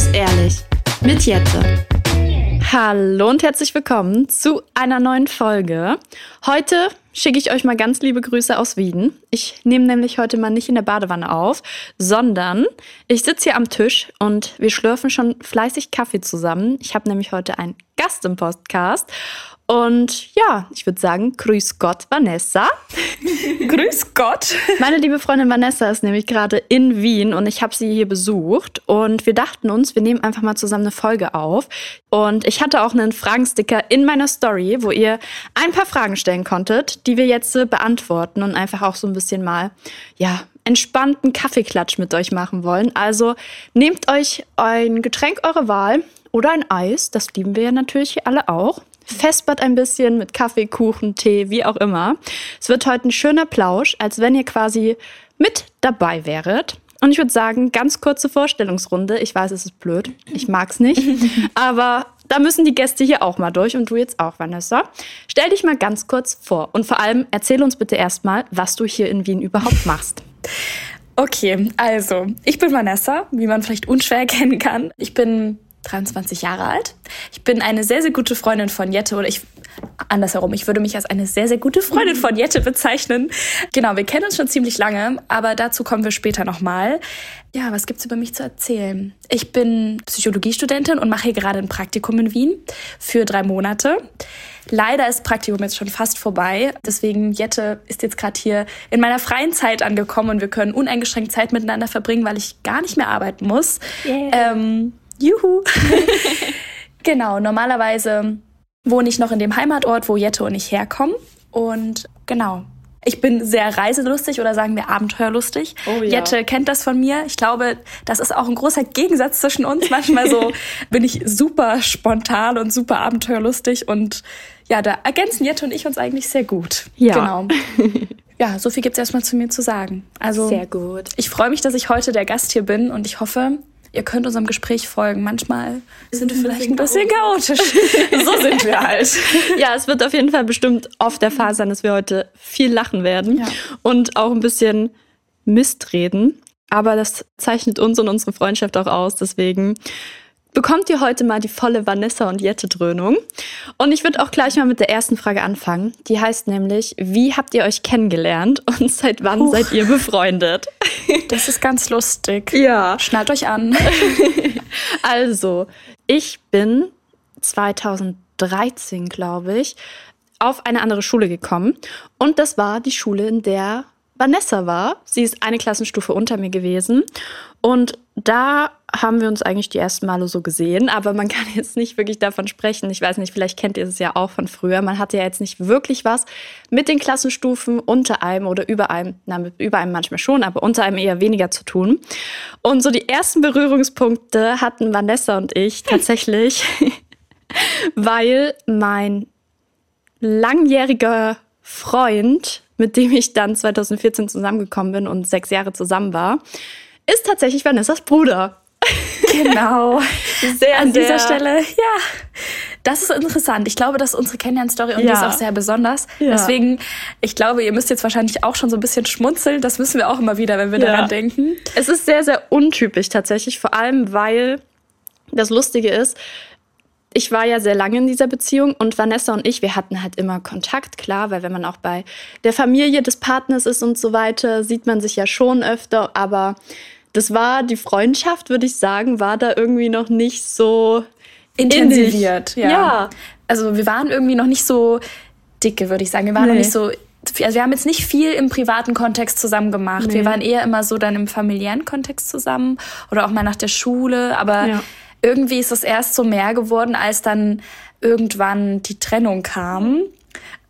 muss ehrlich mit Jette. Hallo und herzlich willkommen zu einer neuen Folge. Heute schicke ich euch mal ganz liebe Grüße aus Wien. Ich nehme nämlich heute mal nicht in der Badewanne auf, sondern ich sitze hier am Tisch und wir schlürfen schon fleißig Kaffee zusammen. Ich habe nämlich heute einen Gast im Podcast und ja, ich würde sagen, grüß Gott, Vanessa. grüß Gott. Meine liebe Freundin Vanessa ist nämlich gerade in Wien und ich habe sie hier besucht. Und wir dachten uns, wir nehmen einfach mal zusammen eine Folge auf. Und ich hatte auch einen Fragensticker in meiner Story, wo ihr ein paar Fragen stellen konntet, die wir jetzt beantworten und einfach auch so ein bisschen mal, ja, entspannten Kaffeeklatsch mit euch machen wollen. Also nehmt euch ein Getränk eurer Wahl oder ein Eis, das lieben wir ja natürlich alle auch fespert ein bisschen mit Kaffee, Kuchen, Tee, wie auch immer. Es wird heute ein schöner Plausch, als wenn ihr quasi mit dabei wäret. Und ich würde sagen, ganz kurze Vorstellungsrunde. Ich weiß, es ist blöd. Ich mag es nicht. Aber da müssen die Gäste hier auch mal durch und du jetzt auch, Vanessa. Stell dich mal ganz kurz vor und vor allem erzähl uns bitte erstmal, was du hier in Wien überhaupt machst. Okay, also ich bin Vanessa, wie man vielleicht unschwer erkennen kann. Ich bin 23 Jahre alt. Ich bin eine sehr, sehr gute Freundin von Jette oder ich, andersherum, ich würde mich als eine sehr, sehr gute Freundin von Jette bezeichnen. Genau, wir kennen uns schon ziemlich lange, aber dazu kommen wir später nochmal. Ja, was gibt's über mich zu erzählen? Ich bin Psychologiestudentin und mache hier gerade ein Praktikum in Wien für drei Monate. Leider ist Praktikum jetzt schon fast vorbei. Deswegen, Jette ist jetzt gerade hier in meiner freien Zeit angekommen und wir können uneingeschränkt Zeit miteinander verbringen, weil ich gar nicht mehr arbeiten muss. Yeah. Ähm, Juhu! genau, normalerweise wohne ich noch in dem Heimatort, wo Jette und ich herkommen. Und genau, ich bin sehr reiselustig oder sagen wir abenteuerlustig. Oh, ja. Jette kennt das von mir. Ich glaube, das ist auch ein großer Gegensatz zwischen uns. Manchmal so bin ich super spontan und super abenteuerlustig und ja, da ergänzen Jette und ich uns eigentlich sehr gut. Ja. Genau. Ja, so viel gibt's erstmal zu mir zu sagen. Also sehr gut. Ich freue mich, dass ich heute der Gast hier bin und ich hoffe, ihr könnt unserem Gespräch folgen. Manchmal sind wir vielleicht ein bisschen chaotisch. so sind wir halt. Ja, es wird auf jeden Fall bestimmt oft der Fall sein, dass wir heute viel lachen werden ja. und auch ein bisschen Mist reden. Aber das zeichnet uns und unsere Freundschaft auch aus. Deswegen bekommt ihr heute mal die volle Vanessa und Jette Dröhnung. Und ich würde auch gleich mal mit der ersten Frage anfangen. Die heißt nämlich, wie habt ihr euch kennengelernt und seit wann Huch. seid ihr befreundet? Das ist ganz lustig. Ja. Schnallt euch an. also, ich bin 2013, glaube ich, auf eine andere Schule gekommen. Und das war die Schule, in der Vanessa war. Sie ist eine Klassenstufe unter mir gewesen. Und da haben wir uns eigentlich die ersten Male so gesehen, aber man kann jetzt nicht wirklich davon sprechen. Ich weiß nicht, vielleicht kennt ihr es ja auch von früher. Man hatte ja jetzt nicht wirklich was mit den Klassenstufen unter einem oder über einem, na, mit über einem manchmal schon, aber unter einem eher weniger zu tun. Und so die ersten Berührungspunkte hatten Vanessa und ich tatsächlich, weil mein langjähriger Freund, mit dem ich dann 2014 zusammengekommen bin und sechs Jahre zusammen war, ist tatsächlich Vanessas Bruder. Genau. Sehr, An dieser Stelle, ja. Das ist interessant. Ich glaube, das ist unsere Kennenlern-Story und ja. die ist auch sehr besonders. Ja. Deswegen, ich glaube, ihr müsst jetzt wahrscheinlich auch schon so ein bisschen schmunzeln. Das müssen wir auch immer wieder, wenn wir ja. daran denken. Es ist sehr, sehr untypisch tatsächlich, vor allem weil das Lustige ist, ich war ja sehr lange in dieser Beziehung und Vanessa und ich, wir hatten halt immer Kontakt, klar, weil wenn man auch bei der Familie des Partners ist und so weiter, sieht man sich ja schon öfter, aber das war die Freundschaft, würde ich sagen, war da irgendwie noch nicht so intensiviert. Ja. ja. Also wir waren irgendwie noch nicht so dicke, würde ich sagen. Wir waren nee. noch nicht so also wir haben jetzt nicht viel im privaten Kontext zusammen gemacht. Nee. Wir waren eher immer so dann im familiären Kontext zusammen oder auch mal nach der Schule, aber ja irgendwie ist es erst so mehr geworden, als dann irgendwann die Trennung kam.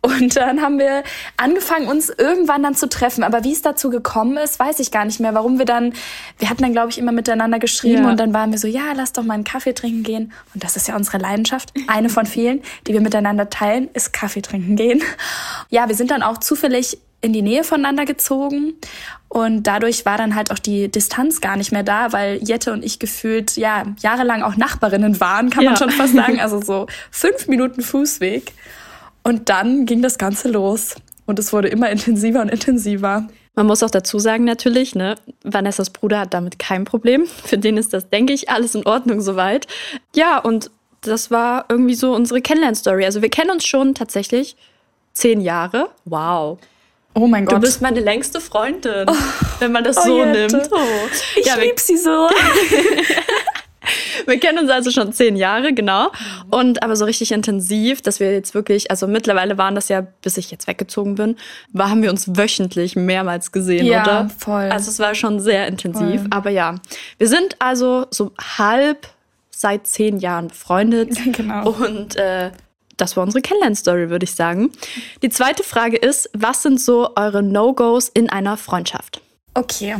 Und dann haben wir angefangen, uns irgendwann dann zu treffen. Aber wie es dazu gekommen ist, weiß ich gar nicht mehr. Warum wir dann, wir hatten dann, glaube ich, immer miteinander geschrieben ja. und dann waren wir so, ja, lass doch mal einen Kaffee trinken gehen. Und das ist ja unsere Leidenschaft. Eine von vielen, die wir miteinander teilen, ist Kaffee trinken gehen. Ja, wir sind dann auch zufällig in die Nähe voneinander gezogen und dadurch war dann halt auch die Distanz gar nicht mehr da, weil Jette und ich gefühlt ja jahrelang auch Nachbarinnen waren, kann man ja. schon fast sagen. Also so fünf Minuten Fußweg. Und dann ging das Ganze los. Und es wurde immer intensiver und intensiver. Man muss auch dazu sagen natürlich, ne, Vanessas Bruder hat damit kein Problem. Für den ist das, denke ich, alles in Ordnung soweit. Ja, und das war irgendwie so unsere Kennenlern-Story. Also wir kennen uns schon tatsächlich zehn Jahre. Wow. Oh mein Gott. Du bist meine längste Freundin, oh, wenn man das oh, so Jette. nimmt. Oh. Ich ja, lieb sie so. wir kennen uns also schon zehn Jahre, genau. Und aber so richtig intensiv, dass wir jetzt wirklich, also mittlerweile waren das ja, bis ich jetzt weggezogen bin, war, haben wir uns wöchentlich mehrmals gesehen, ja, oder? voll. Also es war schon sehr intensiv. Voll. Aber ja, wir sind also so halb seit zehn Jahren befreundet. Genau. Und äh, das war unsere Kennenlern-Story, würde ich sagen. Die zweite Frage ist, was sind so eure No-Gos in einer Freundschaft? Okay,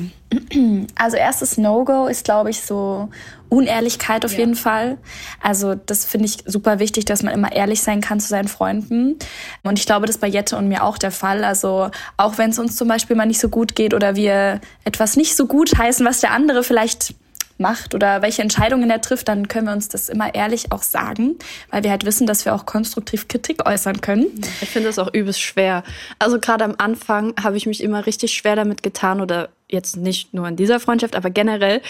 also erstes No-Go ist, glaube ich, so Unehrlichkeit auf ja. jeden Fall. Also das finde ich super wichtig, dass man immer ehrlich sein kann zu seinen Freunden. Und ich glaube, das ist bei Jette und mir auch der Fall. Also auch wenn es uns zum Beispiel mal nicht so gut geht oder wir etwas nicht so gut heißen, was der andere vielleicht macht oder welche Entscheidungen er trifft, dann können wir uns das immer ehrlich auch sagen, weil wir halt wissen, dass wir auch konstruktiv Kritik äußern können. Ich finde das auch übelst schwer. Also gerade am Anfang habe ich mich immer richtig schwer damit getan oder jetzt nicht nur in dieser Freundschaft, aber generell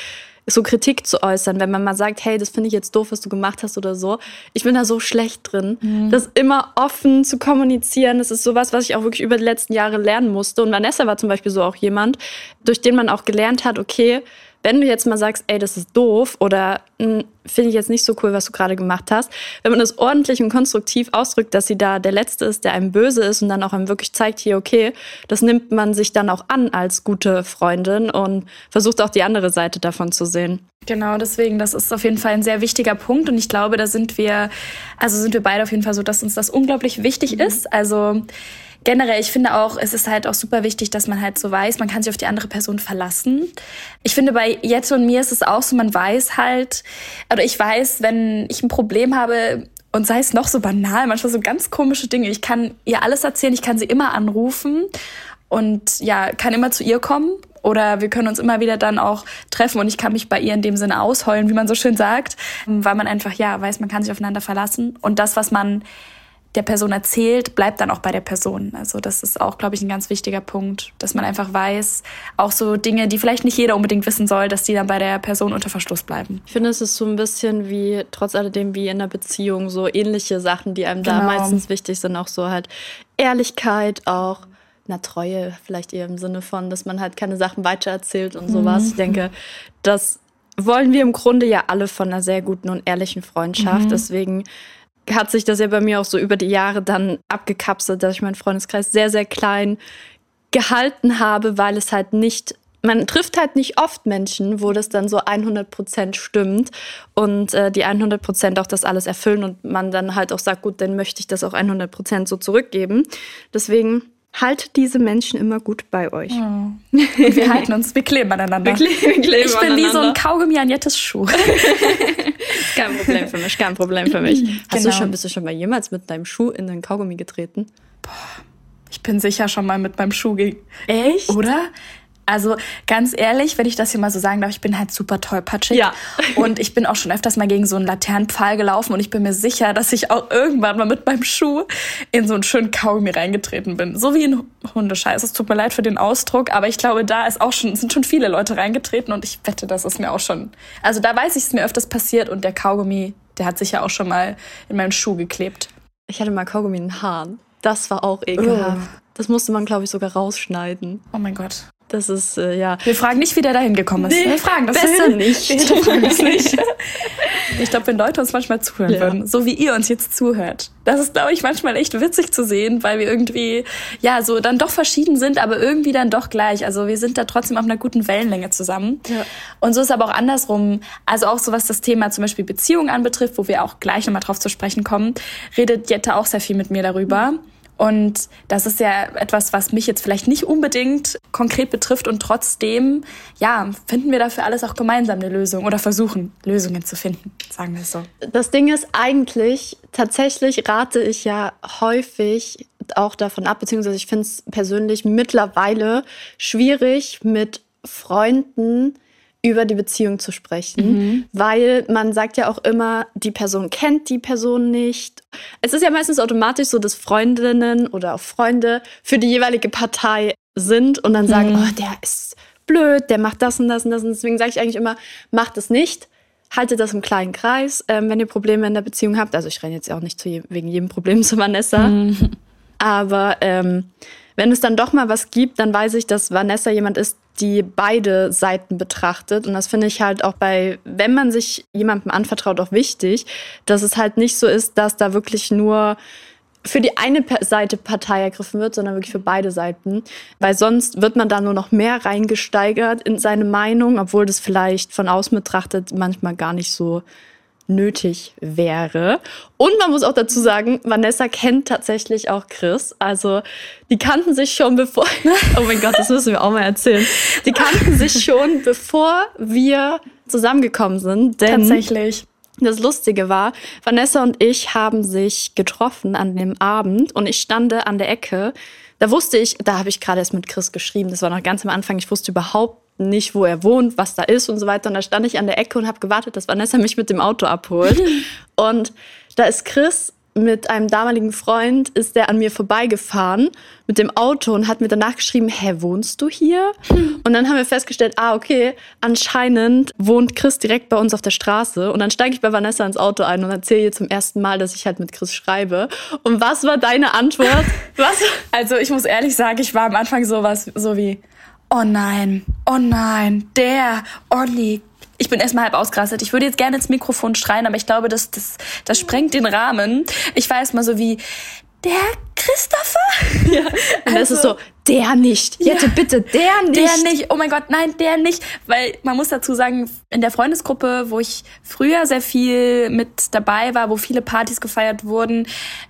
so Kritik zu äußern, wenn man mal sagt, hey, das finde ich jetzt doof, was du gemacht hast oder so. Ich bin da so schlecht drin, mhm. das immer offen zu kommunizieren. Das ist sowas, was ich auch wirklich über die letzten Jahre lernen musste. Und Vanessa war zum Beispiel so auch jemand, durch den man auch gelernt hat, okay, wenn du jetzt mal sagst, ey, das ist doof oder hm, finde ich jetzt nicht so cool, was du gerade gemacht hast, wenn man das ordentlich und konstruktiv ausdrückt, dass sie da der Letzte ist, der einem böse ist und dann auch einem wirklich zeigt, hier, okay, das nimmt man sich dann auch an als gute Freundin und versucht auch die andere Seite davon zu sehen. Genau, deswegen, das ist auf jeden Fall ein sehr wichtiger Punkt und ich glaube, da sind wir, also sind wir beide auf jeden Fall so, dass uns das unglaublich wichtig mhm. ist. Also generell, ich finde auch, es ist halt auch super wichtig, dass man halt so weiß, man kann sich auf die andere Person verlassen. Ich finde, bei Jette und mir ist es auch so, man weiß halt, oder ich weiß, wenn ich ein Problem habe, und sei es noch so banal, manchmal so ganz komische Dinge. Ich kann ihr alles erzählen, ich kann sie immer anrufen und ja, kann immer zu ihr kommen. Oder wir können uns immer wieder dann auch treffen und ich kann mich bei ihr in dem Sinne ausheulen, wie man so schön sagt, weil man einfach, ja, weiß, man kann sich aufeinander verlassen. Und das, was man der Person erzählt, bleibt dann auch bei der Person. Also das ist auch, glaube ich, ein ganz wichtiger Punkt, dass man einfach weiß, auch so Dinge, die vielleicht nicht jeder unbedingt wissen soll, dass die dann bei der Person unter Verschluss bleiben. Ich finde, es ist so ein bisschen wie, trotz alledem, wie in einer Beziehung, so ähnliche Sachen, die einem genau. da meistens wichtig sind, auch so halt Ehrlichkeit, auch na Treue, vielleicht eher im Sinne von, dass man halt keine Sachen weitererzählt und sowas. Mhm. Ich denke, das wollen wir im Grunde ja alle von einer sehr guten und ehrlichen Freundschaft. Mhm. Deswegen hat sich das ja bei mir auch so über die Jahre dann abgekapselt, dass ich meinen Freundeskreis sehr, sehr klein gehalten habe, weil es halt nicht man trifft halt nicht oft Menschen, wo das dann so 100 Prozent stimmt und äh, die 100 Prozent auch das alles erfüllen und man dann halt auch sagt, gut, dann möchte ich das auch 100 Prozent so zurückgeben. Deswegen haltet diese Menschen immer gut bei euch. Oh. Und wir halten uns, wir kleben aneinander. Wir kleben, kleben ich bin wie so ein Kaugummi an Jettes Schuh. kein Problem für mich, kein Problem für mich. Hast genau. du schon, bist du schon mal jemals mit deinem Schuh in den Kaugummi getreten? Boah, ich bin sicher schon mal mit meinem Schuh gegen. Echt? Oder? Also ganz ehrlich, wenn ich das hier mal so sagen darf, ich bin halt super tollpatschig. Ja. Und ich bin auch schon öfters mal gegen so einen Laternenpfahl gelaufen und ich bin mir sicher, dass ich auch irgendwann mal mit meinem Schuh in so einen schönen Kaugummi reingetreten bin. So wie ein Hundescheiß. Es tut mir leid für den Ausdruck, aber ich glaube, da ist auch schon, sind schon viele Leute reingetreten und ich wette, das ist mir auch schon. Also da weiß ich, es mir öfters passiert und der Kaugummi, der hat sich ja auch schon mal in meinen Schuh geklebt. Ich hatte mal Kaugummi in den Haaren. Das war auch ekelhaft. Oh. Das musste man, glaube ich, sogar rausschneiden. Oh mein Gott. Das ist, äh, ja. Wir fragen nicht, wie der da hingekommen ist. Nee, wir fragen das besser nicht. Wir nicht. Ich glaube, wenn Leute uns manchmal zuhören ja. würden, so wie ihr uns jetzt zuhört, das ist, glaube ich, manchmal echt witzig zu sehen, weil wir irgendwie, ja, so dann doch verschieden sind, aber irgendwie dann doch gleich. Also wir sind da trotzdem auf einer guten Wellenlänge zusammen. Ja. Und so ist aber auch andersrum. Also auch so was das Thema zum Beispiel Beziehungen anbetrifft, wo wir auch gleich nochmal drauf zu sprechen kommen, redet Jette auch sehr viel mit mir darüber. Mhm und das ist ja etwas, was mich jetzt vielleicht nicht unbedingt konkret betrifft und trotzdem, ja, finden wir dafür alles auch gemeinsam eine Lösung oder versuchen Lösungen zu finden, sagen wir es so. Das Ding ist eigentlich, tatsächlich rate ich ja häufig auch davon ab, beziehungsweise ich finde es persönlich mittlerweile schwierig mit Freunden über die Beziehung zu sprechen, mhm. weil man sagt ja auch immer, die Person kennt die Person nicht. Es ist ja meistens automatisch so, dass Freundinnen oder auch Freunde für die jeweilige Partei sind und dann sagen, mhm. oh, der ist blöd, der macht das und das und das. Und deswegen sage ich eigentlich immer, macht es nicht. Haltet das im kleinen Kreis, ähm, wenn ihr Probleme in der Beziehung habt. Also ich renne jetzt auch nicht je wegen jedem Problem zu Vanessa. Mhm. Aber ähm, wenn es dann doch mal was gibt, dann weiß ich, dass Vanessa jemand ist, die beide Seiten betrachtet. Und das finde ich halt auch bei, wenn man sich jemandem anvertraut, auch wichtig, dass es halt nicht so ist, dass da wirklich nur für die eine Seite Partei ergriffen wird, sondern wirklich für beide Seiten. Weil sonst wird man da nur noch mehr reingesteigert in seine Meinung, obwohl das vielleicht von außen betrachtet manchmal gar nicht so nötig wäre. Und man muss auch dazu sagen, Vanessa kennt tatsächlich auch Chris. Also die kannten sich schon bevor. oh mein Gott, das müssen wir auch mal erzählen. Die kannten sich schon bevor wir zusammengekommen sind. Denn tatsächlich. Das Lustige war, Vanessa und ich haben sich getroffen an dem Abend und ich stande an der Ecke. Da wusste ich, da habe ich gerade erst mit Chris geschrieben, das war noch ganz am Anfang, ich wusste überhaupt nicht, wo er wohnt, was da ist und so weiter. Und da stand ich an der Ecke und habe gewartet, dass Vanessa mich mit dem Auto abholt. und da ist Chris mit einem damaligen Freund, ist der an mir vorbeigefahren mit dem Auto und hat mir danach geschrieben, hä, wohnst du hier? Und dann haben wir festgestellt, ah, okay, anscheinend wohnt Chris direkt bei uns auf der Straße. Und dann steige ich bei Vanessa ins Auto ein und erzähle ihr zum ersten Mal, dass ich halt mit Chris schreibe. Und was war deine Antwort? Was? Also ich muss ehrlich sagen, ich war am Anfang sowas, so wie, oh nein, oh nein, der Olli. Ich bin erstmal halb ausgerastet. Ich würde jetzt gerne ins Mikrofon schreien, aber ich glaube, das, das, das sprengt den Rahmen. Ich war erstmal so wie, der Christopher? Ja. Und also, das ist so, der nicht. Jette, ja, bitte, der nicht. Der nicht. Oh mein Gott, nein, der nicht. Weil man muss dazu sagen, in der Freundesgruppe, wo ich früher sehr viel mit dabei war, wo viele Partys gefeiert wurden,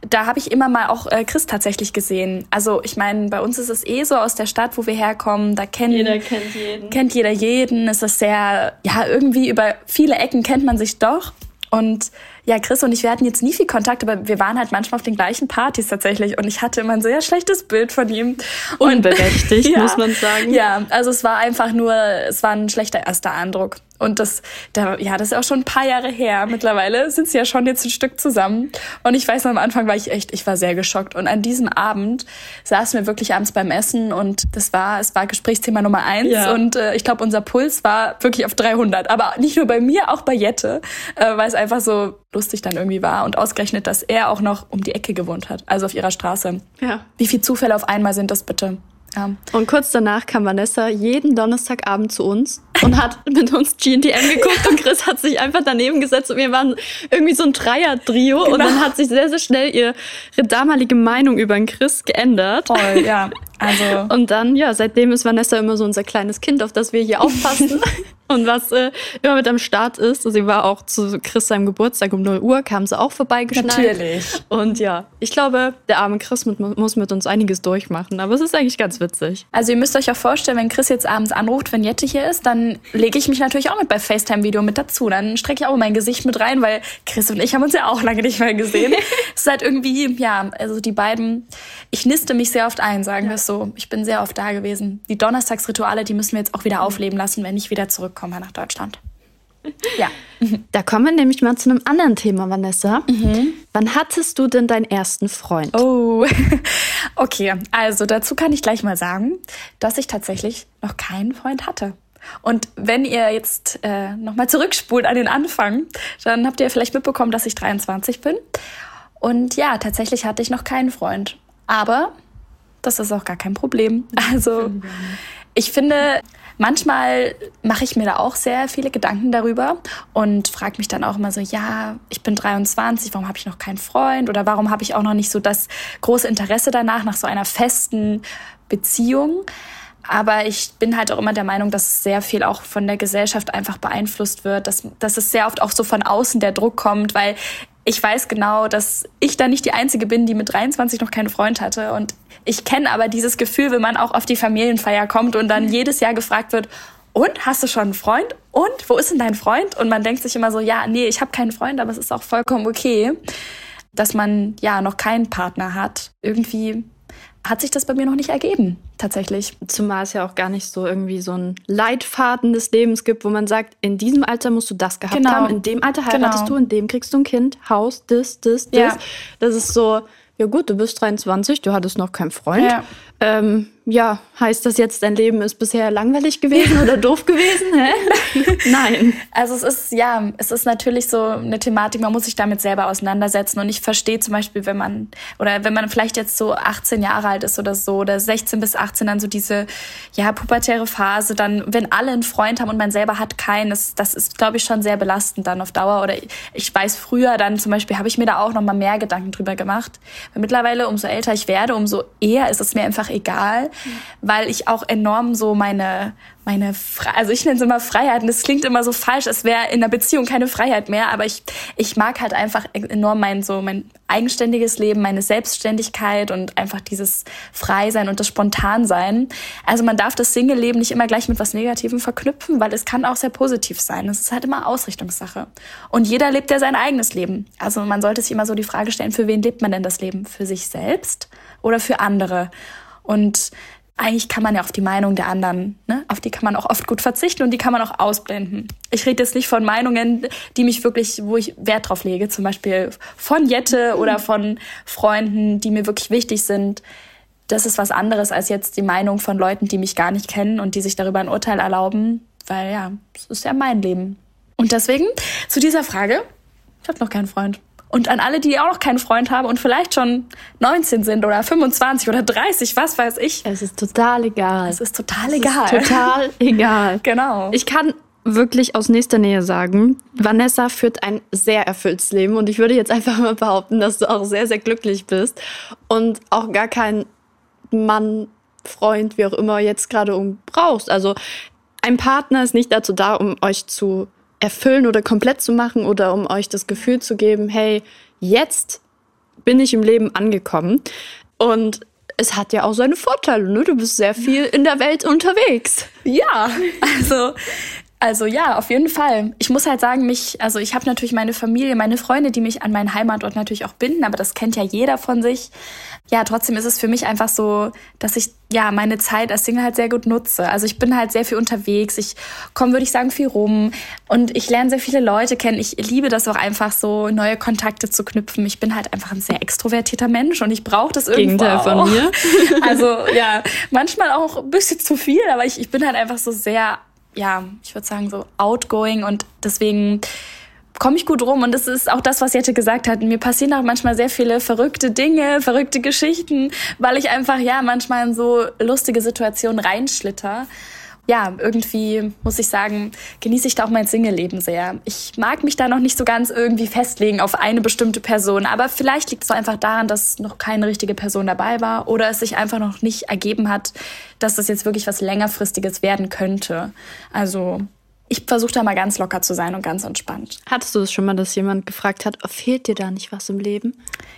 da habe ich immer mal auch äh, Chris tatsächlich gesehen. Also ich meine, bei uns ist es eh so aus der Stadt, wo wir herkommen, da kennt jeder kennt jeden. Kennt jeder jeden. Es ist sehr, ja, irgendwie über viele Ecken kennt man sich doch. Und ja, Chris und ich, wir hatten jetzt nie viel Kontakt, aber wir waren halt manchmal auf den gleichen Partys tatsächlich und ich hatte immer ein sehr schlechtes Bild von ihm. Unberechtigt, ja, muss man sagen. Ja, also es war einfach nur, es war ein schlechter erster Eindruck. Und das, da, ja, das ist auch schon ein paar Jahre her. Mittlerweile sind sie ja schon jetzt ein Stück zusammen. Und ich weiß, am Anfang war ich echt, ich war sehr geschockt. Und an diesem Abend saßen wir wirklich abends beim Essen und das war, es war Gesprächsthema Nummer eins. Ja. Und äh, ich glaube, unser Puls war wirklich auf 300. Aber nicht nur bei mir, auch bei Jette, äh, weil es einfach so lustig dann irgendwie war. Und ausgerechnet, dass er auch noch um die Ecke gewohnt hat, also auf ihrer Straße. Ja. Wie viele Zufälle auf einmal sind das bitte? Ja. Und kurz danach kam Vanessa jeden Donnerstagabend zu uns und hat mit uns GNTM geguckt und Chris hat sich einfach daneben gesetzt und wir waren irgendwie so ein Dreier-Trio genau. und dann hat sich sehr, sehr schnell ihre damalige Meinung über den Chris geändert. Toll, ja. Also. Und dann, ja, seitdem ist Vanessa immer so unser kleines Kind, auf das wir hier aufpassen. und was äh, immer mit am Start ist. Also sie war auch zu Chris seinem Geburtstag um 0 Uhr, kam sie auch vorbeigeschneit. Natürlich. Und ja, ich glaube, der arme Chris mit, muss mit uns einiges durchmachen. Aber es ist eigentlich ganz witzig. Also ihr müsst euch auch vorstellen, wenn Chris jetzt abends anruft, wenn Jette hier ist, dann lege ich mich natürlich auch mit bei FaceTime-Video mit dazu. Dann strecke ich auch mein Gesicht mit rein, weil Chris und ich haben uns ja auch lange nicht mehr gesehen. es ist halt irgendwie, ja, also die beiden, ich niste mich sehr oft ein, sagen wir es so. Ich bin sehr oft da gewesen. Die Donnerstagsrituale, die müssen wir jetzt auch wieder aufleben lassen, wenn ich wieder zurückkomme nach Deutschland. Ja. Da kommen wir nämlich mal zu einem anderen Thema, Vanessa. Mhm. Wann hattest du denn deinen ersten Freund? Oh, okay. Also dazu kann ich gleich mal sagen, dass ich tatsächlich noch keinen Freund hatte. Und wenn ihr jetzt äh, nochmal zurückspult an den Anfang, dann habt ihr vielleicht mitbekommen, dass ich 23 bin. Und ja, tatsächlich hatte ich noch keinen Freund. Aber das ist auch gar kein Problem. Also ich finde, manchmal mache ich mir da auch sehr viele Gedanken darüber und frage mich dann auch immer so, ja, ich bin 23, warum habe ich noch keinen Freund oder warum habe ich auch noch nicht so das große Interesse danach, nach so einer festen Beziehung. Aber ich bin halt auch immer der Meinung, dass sehr viel auch von der Gesellschaft einfach beeinflusst wird, dass, dass es sehr oft auch so von außen der Druck kommt, weil ich weiß genau, dass ich da nicht die Einzige bin, die mit 23 noch keinen Freund hatte. Und ich kenne aber dieses Gefühl, wenn man auch auf die Familienfeier kommt und dann jedes Jahr gefragt wird, und hast du schon einen Freund? Und wo ist denn dein Freund? Und man denkt sich immer so, ja, nee, ich habe keinen Freund, aber es ist auch vollkommen okay, dass man ja noch keinen Partner hat. Irgendwie hat sich das bei mir noch nicht ergeben, tatsächlich. Zumal es ja auch gar nicht so irgendwie so ein Leitfaden des Lebens gibt, wo man sagt, in diesem Alter musst du das gehabt genau. haben, in dem Alter heiratest genau. du, in dem kriegst du ein Kind, Haus, das, das, das. Ja. Das ist so, ja gut, du bist 23, du hattest noch keinen Freund. Ja. Ähm, ja, heißt das jetzt, dein Leben ist bisher langweilig gewesen oder doof gewesen? Hä? Nein. Also es ist, ja, es ist natürlich so eine Thematik, man muss sich damit selber auseinandersetzen. Und ich verstehe zum Beispiel, wenn man, oder wenn man vielleicht jetzt so 18 Jahre alt ist oder so, oder 16 bis 18 dann so diese, ja, pubertäre Phase, dann, wenn alle einen Freund haben und man selber hat keinen, das, das ist, glaube ich, schon sehr belastend dann auf Dauer. Oder ich weiß früher dann zum Beispiel, habe ich mir da auch noch mal mehr Gedanken drüber gemacht. Weil mittlerweile, umso älter ich werde, umso eher ist es mir einfach egal weil ich auch enorm so meine, meine, also ich nenne es immer Freiheit und das klingt immer so falsch, es wäre in einer Beziehung keine Freiheit mehr, aber ich, ich mag halt einfach enorm mein, so mein eigenständiges Leben, meine Selbstständigkeit und einfach dieses Freisein und das Spontansein. Also man darf das Single-Leben nicht immer gleich mit was Negativem verknüpfen, weil es kann auch sehr positiv sein. Es ist halt immer Ausrichtungssache. Und jeder lebt ja sein eigenes Leben. Also man sollte sich immer so die Frage stellen, für wen lebt man denn das Leben? Für sich selbst oder für andere? Und eigentlich kann man ja auf die Meinung der anderen, ne? auf die kann man auch oft gut verzichten und die kann man auch ausblenden. Ich rede jetzt nicht von Meinungen, die mich wirklich, wo ich Wert drauf lege, zum Beispiel von Jette oder von Freunden, die mir wirklich wichtig sind. Das ist was anderes als jetzt die Meinung von Leuten, die mich gar nicht kennen und die sich darüber ein Urteil erlauben, weil ja, es ist ja mein Leben. Und deswegen zu dieser Frage, ich habe noch keinen Freund. Und an alle, die auch noch keinen Freund haben und vielleicht schon 19 sind oder 25 oder 30, was weiß ich. Es ist total egal. Es ist total es egal. Ist total egal. genau. Ich kann wirklich aus nächster Nähe sagen, Vanessa führt ein sehr erfülltes Leben und ich würde jetzt einfach mal behaupten, dass du auch sehr, sehr glücklich bist und auch gar keinen Mann, Freund, wie auch immer jetzt gerade um brauchst. Also ein Partner ist nicht dazu da, um euch zu erfüllen oder komplett zu machen oder um euch das Gefühl zu geben, hey, jetzt bin ich im Leben angekommen. Und es hat ja auch seine Vorteile, ne? Du bist sehr viel in der Welt unterwegs. Ja, also also ja, auf jeden Fall. Ich muss halt sagen, mich, also ich habe natürlich meine Familie, meine Freunde, die mich an meinen Heimatort natürlich auch binden, aber das kennt ja jeder von sich. Ja, trotzdem ist es für mich einfach so, dass ich ja meine Zeit als Single halt sehr gut nutze. Also ich bin halt sehr viel unterwegs, ich komme, würde ich sagen, viel rum und ich lerne sehr viele Leute kennen. Ich liebe das auch einfach so, neue Kontakte zu knüpfen. Ich bin halt einfach ein sehr extrovertierter Mensch und ich brauche das irgendwo Gegenteil auch. von mir. Also ja, manchmal auch ein bisschen zu viel, aber ich, ich bin halt einfach so sehr ja, ich würde sagen, so outgoing und deswegen komme ich gut rum und das ist auch das, was Jette gesagt hat. Mir passieren auch manchmal sehr viele verrückte Dinge, verrückte Geschichten, weil ich einfach ja manchmal in so lustige Situationen reinschlitter ja, irgendwie muss ich sagen, genieße ich da auch mein Single-Leben sehr. Ich mag mich da noch nicht so ganz irgendwie festlegen auf eine bestimmte Person, aber vielleicht liegt es einfach daran, dass noch keine richtige Person dabei war oder es sich einfach noch nicht ergeben hat, dass das jetzt wirklich was längerfristiges werden könnte. Also ich versuche da mal ganz locker zu sein und ganz entspannt. Hattest du es schon mal, dass jemand gefragt hat, oh, fehlt dir da nicht was im Leben?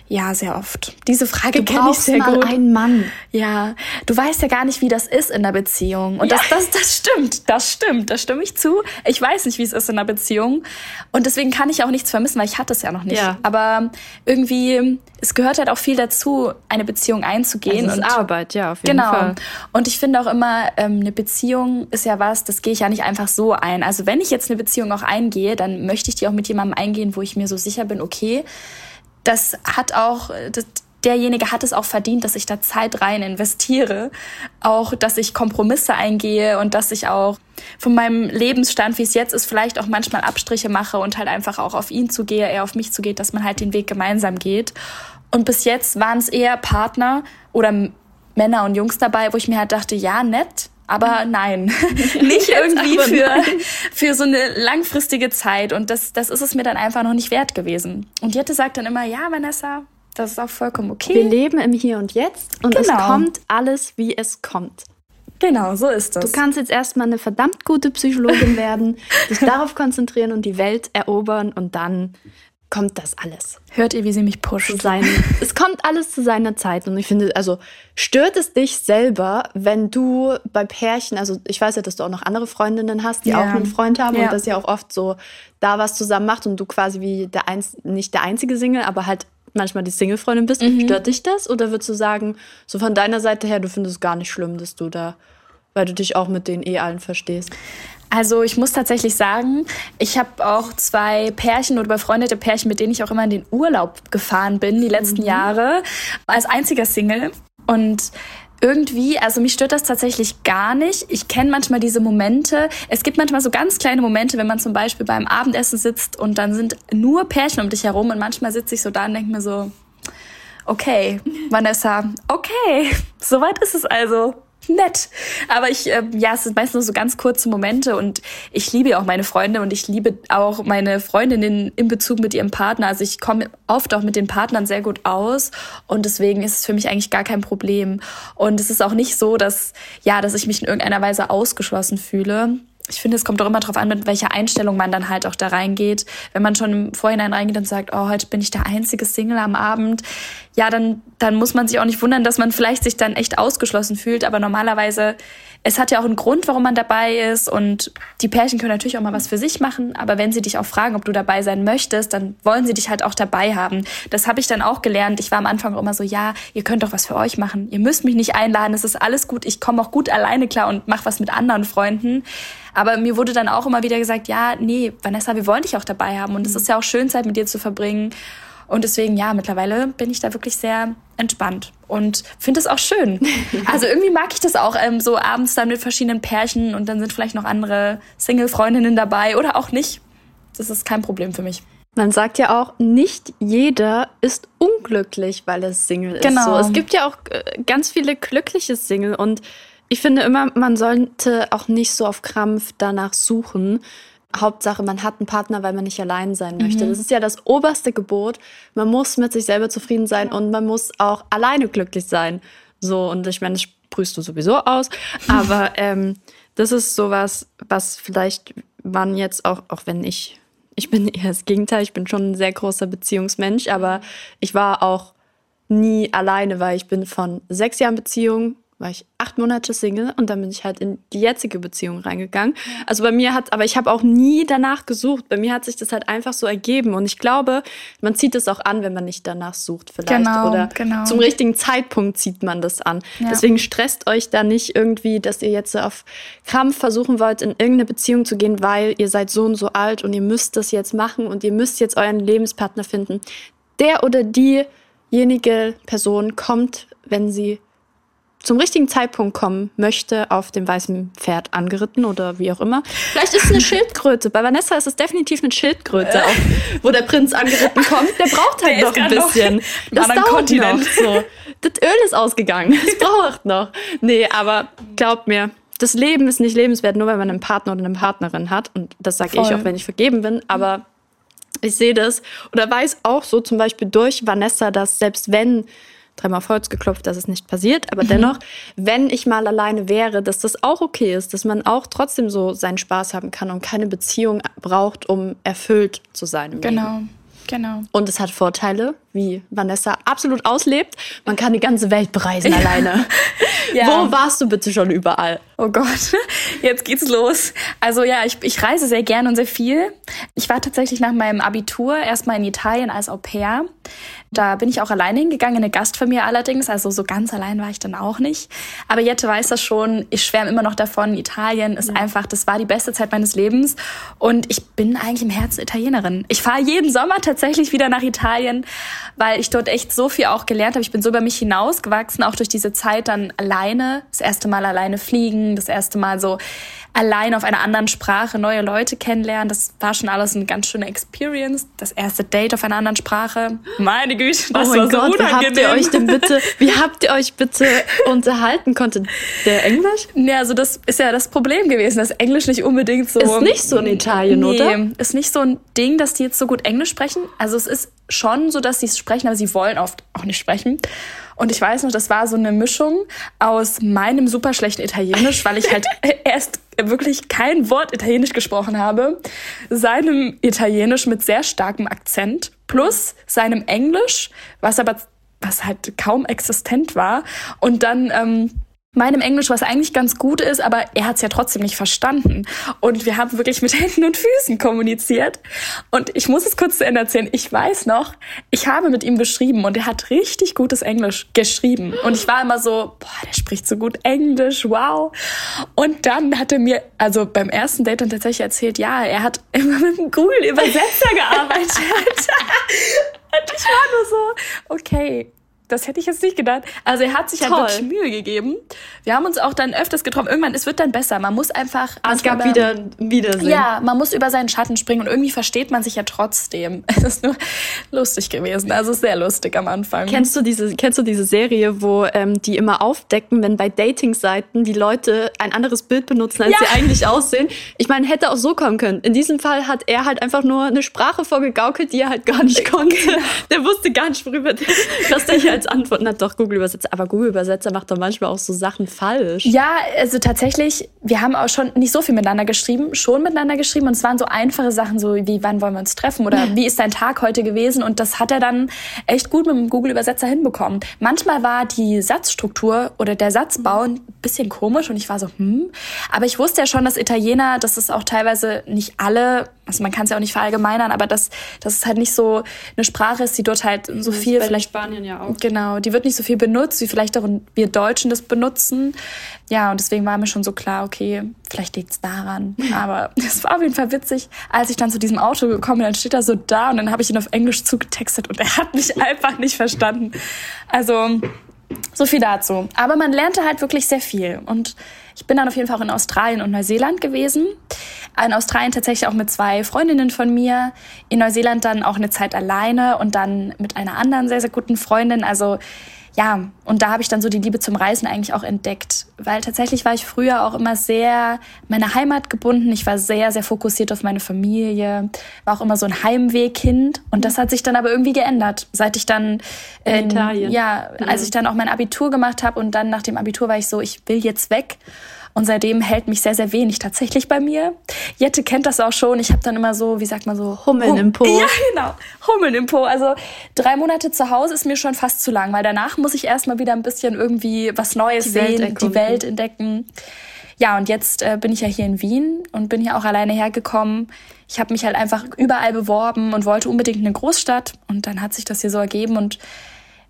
Ja, sehr oft. Diese Frage kenne ich sehr mal gut. Ein Mann. Ja, du weißt ja gar nicht, wie das ist in der Beziehung. Und ja. das, das, das stimmt, das stimmt, da stimme ich zu. Ich weiß nicht, wie es ist in der Beziehung. Und deswegen kann ich auch nichts vermissen, weil ich hatte es ja noch nicht. Ja. Aber irgendwie, es gehört halt auch viel dazu, eine Beziehung einzugehen. Also es ist Arbeit, ja, auf jeden genau. Fall. Und ich finde auch immer, ähm, eine Beziehung ist ja was, das gehe ich ja nicht einfach so ein. Also wenn ich jetzt eine Beziehung auch eingehe, dann möchte ich die auch mit jemandem eingehen, wo ich mir so sicher bin, okay, das hat auch, das, derjenige hat es auch verdient, dass ich da Zeit rein investiere, auch, dass ich Kompromisse eingehe und dass ich auch von meinem Lebensstand, wie es jetzt ist, vielleicht auch manchmal Abstriche mache und halt einfach auch auf ihn zugehe, er auf mich zugeht, dass man halt den Weg gemeinsam geht. Und bis jetzt waren es eher Partner oder Männer und Jungs dabei, wo ich mir halt dachte, ja, nett, aber nein, nicht irgendwie für, für so eine langfristige Zeit. Und das, das ist es mir dann einfach noch nicht wert gewesen. Und Jette sagt dann immer, ja, Vanessa, das ist auch vollkommen okay. Wir leben im Hier und Jetzt und genau. es kommt alles, wie es kommt. Genau, so ist das. Du kannst jetzt erstmal eine verdammt gute Psychologin werden, dich darauf konzentrieren und die Welt erobern und dann kommt das alles. Hört ihr, wie sie mich pusht? Sein, es kommt alles zu seiner Zeit. Und ich finde, also stört es dich selber, wenn du bei Pärchen, also ich weiß ja, dass du auch noch andere Freundinnen hast, die ja. auch einen Freund haben ja. und das ja auch oft so da was zusammen macht und du quasi wie der Einz nicht der einzige Single, aber halt manchmal die Single-Freundin bist. Mhm. Stört dich das? Oder würdest du sagen, so von deiner Seite her, du findest es gar nicht schlimm, dass du da, weil du dich auch mit denen eh allen verstehst? Also ich muss tatsächlich sagen, ich habe auch zwei Pärchen oder befreundete Pärchen, mit denen ich auch immer in den Urlaub gefahren bin, die letzten mhm. Jahre, als einziger Single. Und irgendwie, also mich stört das tatsächlich gar nicht. Ich kenne manchmal diese Momente. Es gibt manchmal so ganz kleine Momente, wenn man zum Beispiel beim Abendessen sitzt und dann sind nur Pärchen um dich herum und manchmal sitze ich so da und denke mir so, okay, Vanessa, okay, soweit ist es also nett. Aber ich, äh, ja, es sind meistens nur so ganz kurze Momente und ich liebe auch meine Freunde und ich liebe auch meine Freundinnen in Bezug mit ihrem Partner. Also ich komme oft auch mit den Partnern sehr gut aus und deswegen ist es für mich eigentlich gar kein Problem. Und es ist auch nicht so, dass, ja, dass ich mich in irgendeiner Weise ausgeschlossen fühle ich finde, es kommt doch immer darauf an, mit welcher Einstellung man dann halt auch da reingeht. Wenn man schon im Vorhinein reingeht und sagt, oh, heute bin ich der einzige Single am Abend, ja, dann, dann muss man sich auch nicht wundern, dass man vielleicht sich dann echt ausgeschlossen fühlt. Aber normalerweise es hat ja auch einen Grund, warum man dabei ist und die Pärchen können natürlich auch mal was für sich machen, aber wenn sie dich auch fragen, ob du dabei sein möchtest, dann wollen sie dich halt auch dabei haben. Das habe ich dann auch gelernt. Ich war am Anfang immer so, ja, ihr könnt doch was für euch machen. Ihr müsst mich nicht einladen, es ist alles gut. Ich komme auch gut alleine klar und mache was mit anderen Freunden. Aber mir wurde dann auch immer wieder gesagt, ja, nee, Vanessa, wir wollen dich auch dabei haben und es ist ja auch schön, Zeit mit dir zu verbringen. Und deswegen, ja, mittlerweile bin ich da wirklich sehr entspannt und finde es auch schön. Also irgendwie mag ich das auch, ähm, so abends dann mit verschiedenen Pärchen und dann sind vielleicht noch andere Single-Freundinnen dabei oder auch nicht. Das ist kein Problem für mich. Man sagt ja auch, nicht jeder ist unglücklich, weil er Single genau. ist. So, es gibt ja auch äh, ganz viele glückliche Single und ich finde immer, man sollte auch nicht so auf Krampf danach suchen, Hauptsache, man hat einen Partner, weil man nicht allein sein möchte. Mhm. Das ist ja das oberste Gebot. Man muss mit sich selber zufrieden sein und man muss auch alleine glücklich sein. So, und ich meine, das sprühst du sowieso aus. Aber ähm, das ist sowas, was vielleicht man jetzt auch, auch wenn ich, ich bin eher das Gegenteil, ich bin schon ein sehr großer Beziehungsmensch, aber ich war auch nie alleine, weil ich bin von sechs Jahren Beziehung war ich acht Monate Single und dann bin ich halt in die jetzige Beziehung reingegangen. Also bei mir hat, aber ich habe auch nie danach gesucht. Bei mir hat sich das halt einfach so ergeben und ich glaube, man zieht es auch an, wenn man nicht danach sucht vielleicht genau, oder genau. zum richtigen Zeitpunkt zieht man das an. Ja. Deswegen stresst euch da nicht irgendwie, dass ihr jetzt auf Krampf versuchen wollt, in irgendeine Beziehung zu gehen, weil ihr seid so und so alt und ihr müsst das jetzt machen und ihr müsst jetzt euren Lebenspartner finden. Der oder diejenige Person kommt, wenn sie zum richtigen Zeitpunkt kommen möchte, auf dem weißen Pferd angeritten oder wie auch immer. Vielleicht ist es eine Schildkröte. Bei Vanessa ist es definitiv eine Schildkröte, auf, wo der Prinz angeritten kommt. Der braucht halt der noch ein bisschen. Das dauert Kontinent. noch. So. Das Öl ist ausgegangen. Es braucht noch. Nee, aber glaubt mir, das Leben ist nicht lebenswert, nur weil man einen Partner oder eine Partnerin hat. Und das sage ich auch, wenn ich vergeben bin. Aber ich sehe das oder weiß auch so zum Beispiel durch Vanessa, dass selbst wenn dreimal auf Holz geklopft, dass es nicht passiert. Aber mhm. dennoch, wenn ich mal alleine wäre, dass das auch okay ist, dass man auch trotzdem so seinen Spaß haben kann und keine Beziehung braucht, um erfüllt zu sein. genau. Leben. Genau. Und es hat Vorteile, wie Vanessa absolut auslebt. Man kann die ganze Welt bereisen ja. alleine. Ja. Wo warst du bitte schon überall? Oh Gott, jetzt geht's los. Also ja, ich, ich reise sehr gern und sehr viel. Ich war tatsächlich nach meinem Abitur erstmal in Italien als Au pair. Da bin ich auch alleine hingegangen, in eine Gastfamilie allerdings. Also so ganz allein war ich dann auch nicht. Aber Jette weiß das schon. Ich schwärme immer noch davon. Italien ist ja. einfach, das war die beste Zeit meines Lebens. Und ich bin eigentlich im Herzen Italienerin. Ich fahre jeden Sommer tatsächlich wieder nach Italien, weil ich dort echt so viel auch gelernt habe. Ich bin so über mich hinausgewachsen, auch durch diese Zeit dann alleine. Das erste Mal alleine fliegen, das erste Mal so allein auf einer anderen Sprache neue Leute kennenlernen. Das war schon alles eine ganz schöne Experience. Das erste Date auf einer anderen Sprache. Meine Güte, das oh war so Gott, unangenehm. Wie habt ihr euch denn bitte, wie habt ihr euch bitte unterhalten? Konnte der Englisch? Ja, also das ist ja das Problem gewesen, dass Englisch nicht unbedingt so... Ist nicht so in Italien, nee, oder? ist nicht so ein Ding, dass die jetzt so gut Englisch sprechen. Also es ist schon so, dass sie es sprechen, aber sie wollen oft auch nicht sprechen. Und ich weiß noch, das war so eine Mischung aus meinem super schlechten Italienisch, weil ich halt erst wirklich kein Wort Italienisch gesprochen habe, seinem Italienisch mit sehr starkem Akzent plus seinem Englisch, was aber was halt kaum existent war. Und dann ähm, meinem Englisch, was eigentlich ganz gut ist, aber er hat es ja trotzdem nicht verstanden. Und wir haben wirklich mit Händen und Füßen kommuniziert. Und ich muss es kurz zu Ende erzählen. Ich weiß noch, ich habe mit ihm geschrieben und er hat richtig gutes Englisch geschrieben. Und ich war immer so, boah, der spricht so gut Englisch, wow. Und dann hat er mir, also beim ersten Date dann tatsächlich erzählt, ja, er hat immer mit einem Google-Übersetzer gearbeitet. und ich war nur so, okay, Das hätte ich jetzt nicht gedacht. Also er hat sich Toll. halt wirklich Mühe gegeben. Wir haben uns auch dann öfters getroffen. Irgendwann, es wird dann besser. Man muss einfach. Ah, es gab über, wieder Wiedersehen. Ja, man muss über seinen Schatten springen und irgendwie versteht man sich ja trotzdem. Es ist nur lustig gewesen. Also sehr lustig am Anfang. Kennst du diese, kennst du diese Serie, wo ähm, die immer aufdecken, wenn bei Dating-Seiten die Leute ein anderes Bild benutzen, als ja. sie eigentlich aussehen? Ich meine, hätte auch so kommen können. In diesem Fall hat er halt einfach nur eine Sprache vorgegaukelt, die er halt gar nicht konnte. Genau. Der wusste gar nicht, worüber was der hier als Antwort hat. Doch, Google-Übersetzer. Aber Google-Übersetzer macht doch manchmal auch so Sachen falsch. Ja, also tatsächlich, wir haben auch schon nicht so viel miteinander geschrieben, schon miteinander geschrieben. Und es waren so einfache Sachen, so wie, wann wollen wir uns treffen oder wie ist dein Tag heute gewesen? Und das hat er dann echt gut mit dem Google-Übersetzer hinbekommen. Manchmal war die Satzstruktur oder der Satzbau ein bisschen komisch und ich war so, hm. Aber ich wusste ja schon, dass Italiener, das ist auch teilweise nicht alle, also man kann es ja auch nicht verallgemeinern, aber dass, dass es halt nicht so eine Sprache ist, die dort halt so viel vielleicht Spanien ja auch. Genau, die wird nicht so viel benutzt, wie vielleicht auch wir Deutschen das benutzen. Ja, und deswegen war mir schon so klar, okay, vielleicht liegt es daran. Aber es war auf jeden Fall witzig, als ich dann zu diesem Auto gekommen bin, dann steht er so da und dann habe ich ihn auf Englisch zugetextet und er hat mich einfach nicht verstanden. Also so viel dazu. Aber man lernte halt wirklich sehr viel. Und ich bin dann auf jeden Fall auch in Australien und Neuseeland gewesen. In Australien tatsächlich auch mit zwei Freundinnen von mir. In Neuseeland dann auch eine Zeit alleine und dann mit einer anderen sehr, sehr guten Freundin. Also ja, und da habe ich dann so die Liebe zum Reisen eigentlich auch entdeckt, weil tatsächlich war ich früher auch immer sehr meiner Heimat gebunden. Ich war sehr, sehr fokussiert auf meine Familie, war auch immer so ein Heimwegkind und das hat sich dann aber irgendwie geändert, seit ich dann in, in Italien, ja, mhm. als ich dann auch mein Abitur gemacht habe und dann nach dem Abitur war ich so, ich will jetzt weg und seitdem hält mich sehr, sehr wenig tatsächlich bei mir. Jette kennt das auch schon. Ich habe dann immer so, wie sagt man so? Hummeln hum im Po. Ja, genau. Hummeln im Po. Also drei Monate zu Hause ist mir schon fast zu lang, weil danach muss ich erstmal wieder ein bisschen irgendwie was Neues die sehen, Welt die Welt entdecken. Ja, und jetzt äh, bin ich ja hier in Wien und bin hier auch alleine hergekommen. Ich habe mich halt einfach überall beworben und wollte unbedingt eine Großstadt. Und dann hat sich das hier so ergeben. Und